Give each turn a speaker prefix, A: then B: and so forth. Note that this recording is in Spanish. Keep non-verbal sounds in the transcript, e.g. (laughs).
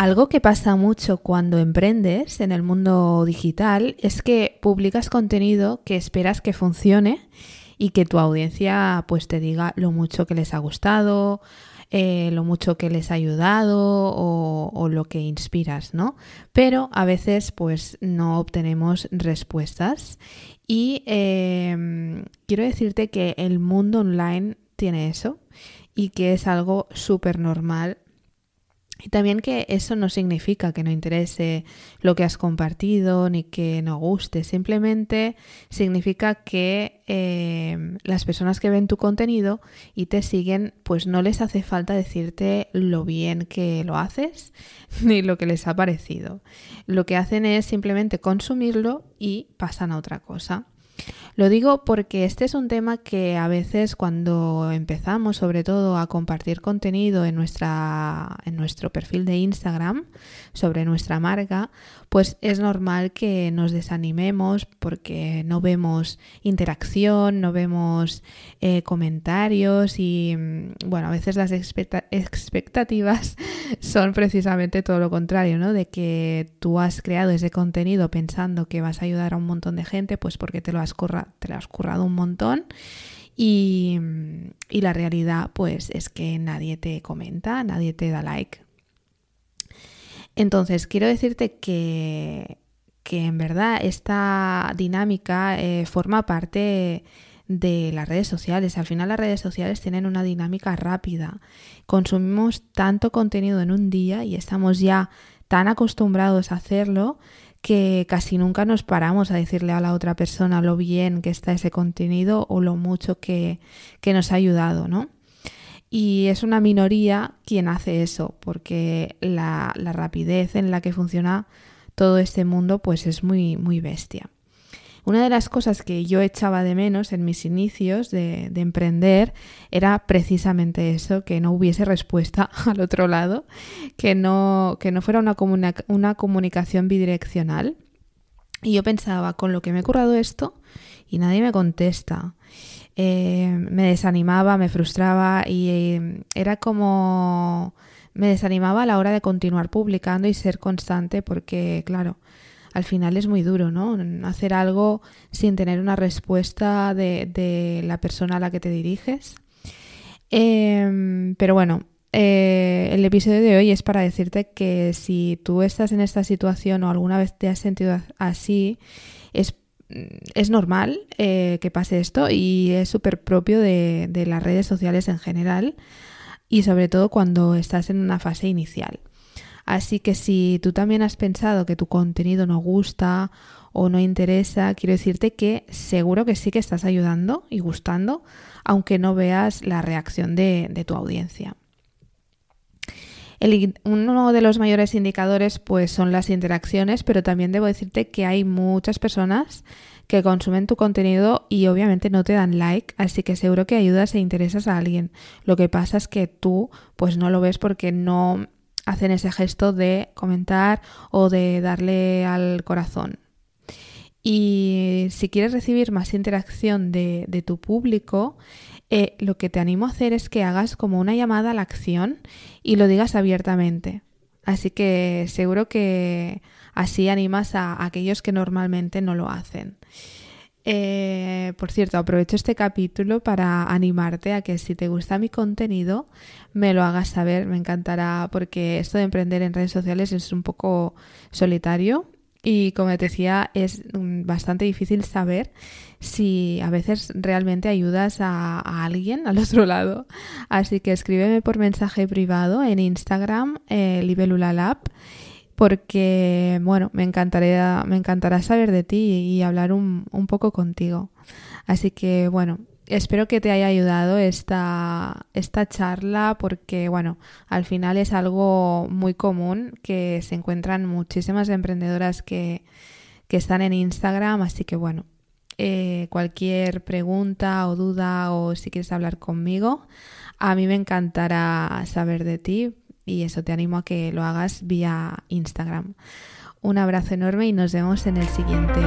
A: Algo que pasa mucho cuando emprendes en el mundo digital es que publicas contenido que esperas que funcione y que tu audiencia pues te diga lo mucho que les ha gustado, eh, lo mucho que les ha ayudado o, lo que inspiras, ¿no? Pero a veces pues no obtenemos respuestas y em, quiero decirte que el mundo online tiene eso y que es algo súper normal y también que eso no significa que no interese lo que has compartido ni que no guste, simplemente significa que eh, las personas que ven tu contenido y te siguen, pues no les hace falta decirte lo bien que lo haces (laughs) ni lo que les ha parecido. Lo que hacen es simplemente consumirlo y pasan a otra cosa. Lo digo porque este es un tema que a veces cuando empezamos sobre todo a compartir contenido en, nuestra, en nuestro perfil de Instagram sobre nuestra marca, pues es normal que nos desanimemos porque no vemos interacción, no vemos eh, comentarios y mm, bueno, a veces las expectativas (laughs) son precisamente todo lo contrario, ¿no? De que tú has creado ese contenido pensando que vas a ayudar a un montón de gente, pues porque te lo has, te un montón. Y, y, la realidad pues es que nadie te comenta, nadie te da like. Entonces, quiero decirte que, en verdad esta dinámica eh, forma parte de las redes sociales. Al final las redes sociales tienen una dinámica rápida. Consumimos tanto contenido en un día y estamos ya tan acostumbrados a hacerlo que casi nunca nos paramos a decirle a la otra persona lo bien que está ese contenido o lo mucho que, que nos ha ayudado, ¿no? Y es una minoría quien hace eso, porque la, rapidez en la que funciona todo este mundo pues es muy, muy bestia. Una de las cosas que yo echaba de menos en mis inicios de, emprender era precisamente eso, que no hubiese respuesta (laughs) al otro lado, que no, que no fuera una, una comunicación bidireccional. Y yo pensaba, con lo que me he currado esto y nadie me contesta. Eh, me desanimaba, me frustraba y eh, era como me desanimaba a la hora de continuar publicando y ser constante porque, claro, al final es muy duro, ¿no? Hacer algo sin tener una respuesta de, la persona a la que te diriges. Em, pero bueno, eh, el episodio de hoy es para decirte que si tú estás en esta situación o alguna vez te has sentido así, es es normal eh, que pase esto y es súper propio de, las redes sociales en general y sobre todo cuando estás en una fase inicial. Así que si tú también has pensado que tu contenido no gusta o no interesa, quiero decirte que seguro que sí que estás ayudando y gustando, aunque no veas la reacción de tu audiencia uno de los mayores indicadores pues son las interacciones, pero también debo decirte que hay muchas personas que consumen tu contenido y obviamente no te dan like, así que seguro que ayudas e interesas a alguien. Lo que pasa es que tú pues no lo ves porque no hacen ese gesto de comentar o de darle al corazón. Y si quieres recibir más interacción de, de tu público, eh, lo que te animo a hacer es que hagas como una llamada a la acción y lo digas abiertamente. Así que seguro que así animas a, aquellos que normalmente no lo hacen. Eh, por cierto, aprovecho este capítulo para animarte a que si te gusta mi contenido, me lo hagas saber, me encantará porque esto de emprender en redes sociales es un poco solitario y como te decía, es mm, bastante difícil saber si a veces realmente ayudas a, alguien al (laughs) otro lado. Así que escríbeme por mensaje privado en Instagram, eh, porque, bueno, me encantaría, me encantará saber de ti y hablar un, un poco contigo. Así que, bueno, espero que te haya ayudado esta, esta charla porque, bueno, al final es algo muy común que se encuentran muchísimas emprendedoras que, están en Instagram, así que, bueno, eh, cualquier pregunta o duda o si quieres hablar conmigo, a mí me encantará saber de ti y eso te animo a que lo hagas vía Instagram. Un abrazo enorme y nos vemos en el siguiente.